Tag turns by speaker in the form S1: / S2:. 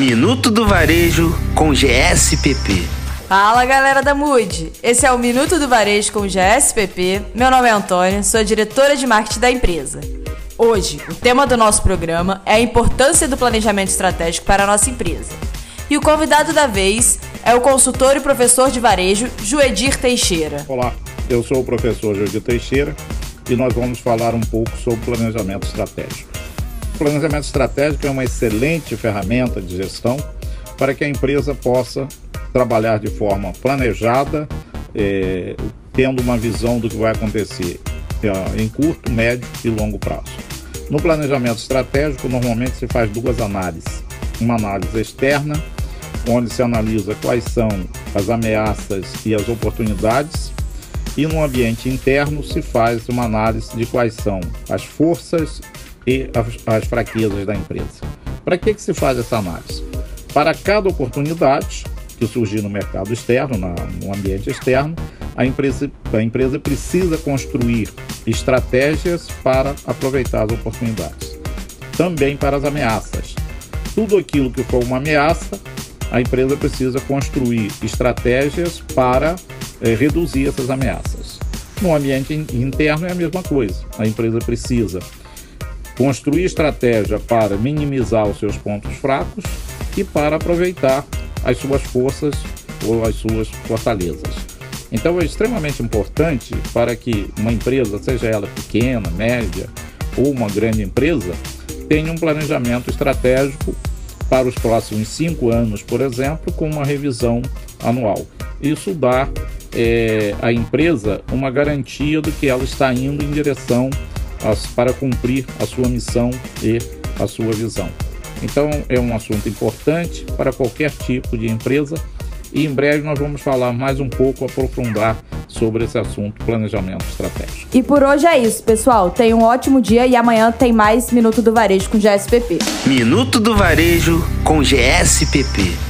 S1: Minuto do Varejo com GSPP.
S2: Fala galera da MUD! Esse é o Minuto do Varejo com GSPP. Meu nome é Antônia, sou a diretora de marketing da empresa. Hoje, o tema do nosso programa é a importância do planejamento estratégico para a nossa empresa. E o convidado da vez é o consultor e professor de varejo Joedir Teixeira.
S3: Olá, eu sou o professor Joedir Teixeira e nós vamos falar um pouco sobre planejamento estratégico. Planejamento estratégico é uma excelente ferramenta de gestão para que a empresa possa trabalhar de forma planejada, eh, tendo uma visão do que vai acontecer eh, em curto, médio e longo prazo. No planejamento estratégico, normalmente se faz duas análises. Uma análise externa, onde se analisa quais são as ameaças e as oportunidades, e no ambiente interno se faz uma análise de quais são as forças e as, fraquezas da empresa. Para que, que se faz essa análise? Para cada oportunidade que surgir no mercado externo, no ambiente externo, a empresa, a empresa precisa construir estratégias para aproveitar as oportunidades. Também para as ameaças. Tudo aquilo que for uma ameaça, a empresa precisa construir estratégias para é, reduzir essas ameaças. No ambiente interno é a mesma coisa. A empresa precisa construir estratégia para minimizar os seus pontos fracos e para aproveitar as suas forças ou as suas fortalezas. Então é extremamente importante para que uma empresa, seja ela pequena, média ou uma grande empresa, tenha um planejamento estratégico para os próximos cinco anos, por exemplo, com uma revisão anual. Isso dá é, à empresa uma garantia do que ela está indo em direção as, para cumprir a sua missão e a sua visão. Então, é um assunto importante para qualquer tipo de empresa e em breve nós vamos falar mais um pouco, aprofundar sobre esse assunto, planejamento estratégico.
S2: E por hoje é isso, pessoal. Tenha um ótimo dia e amanhã tem mais Minuto do Varejo com GSPP.
S1: Minuto do Varejo com GSPP.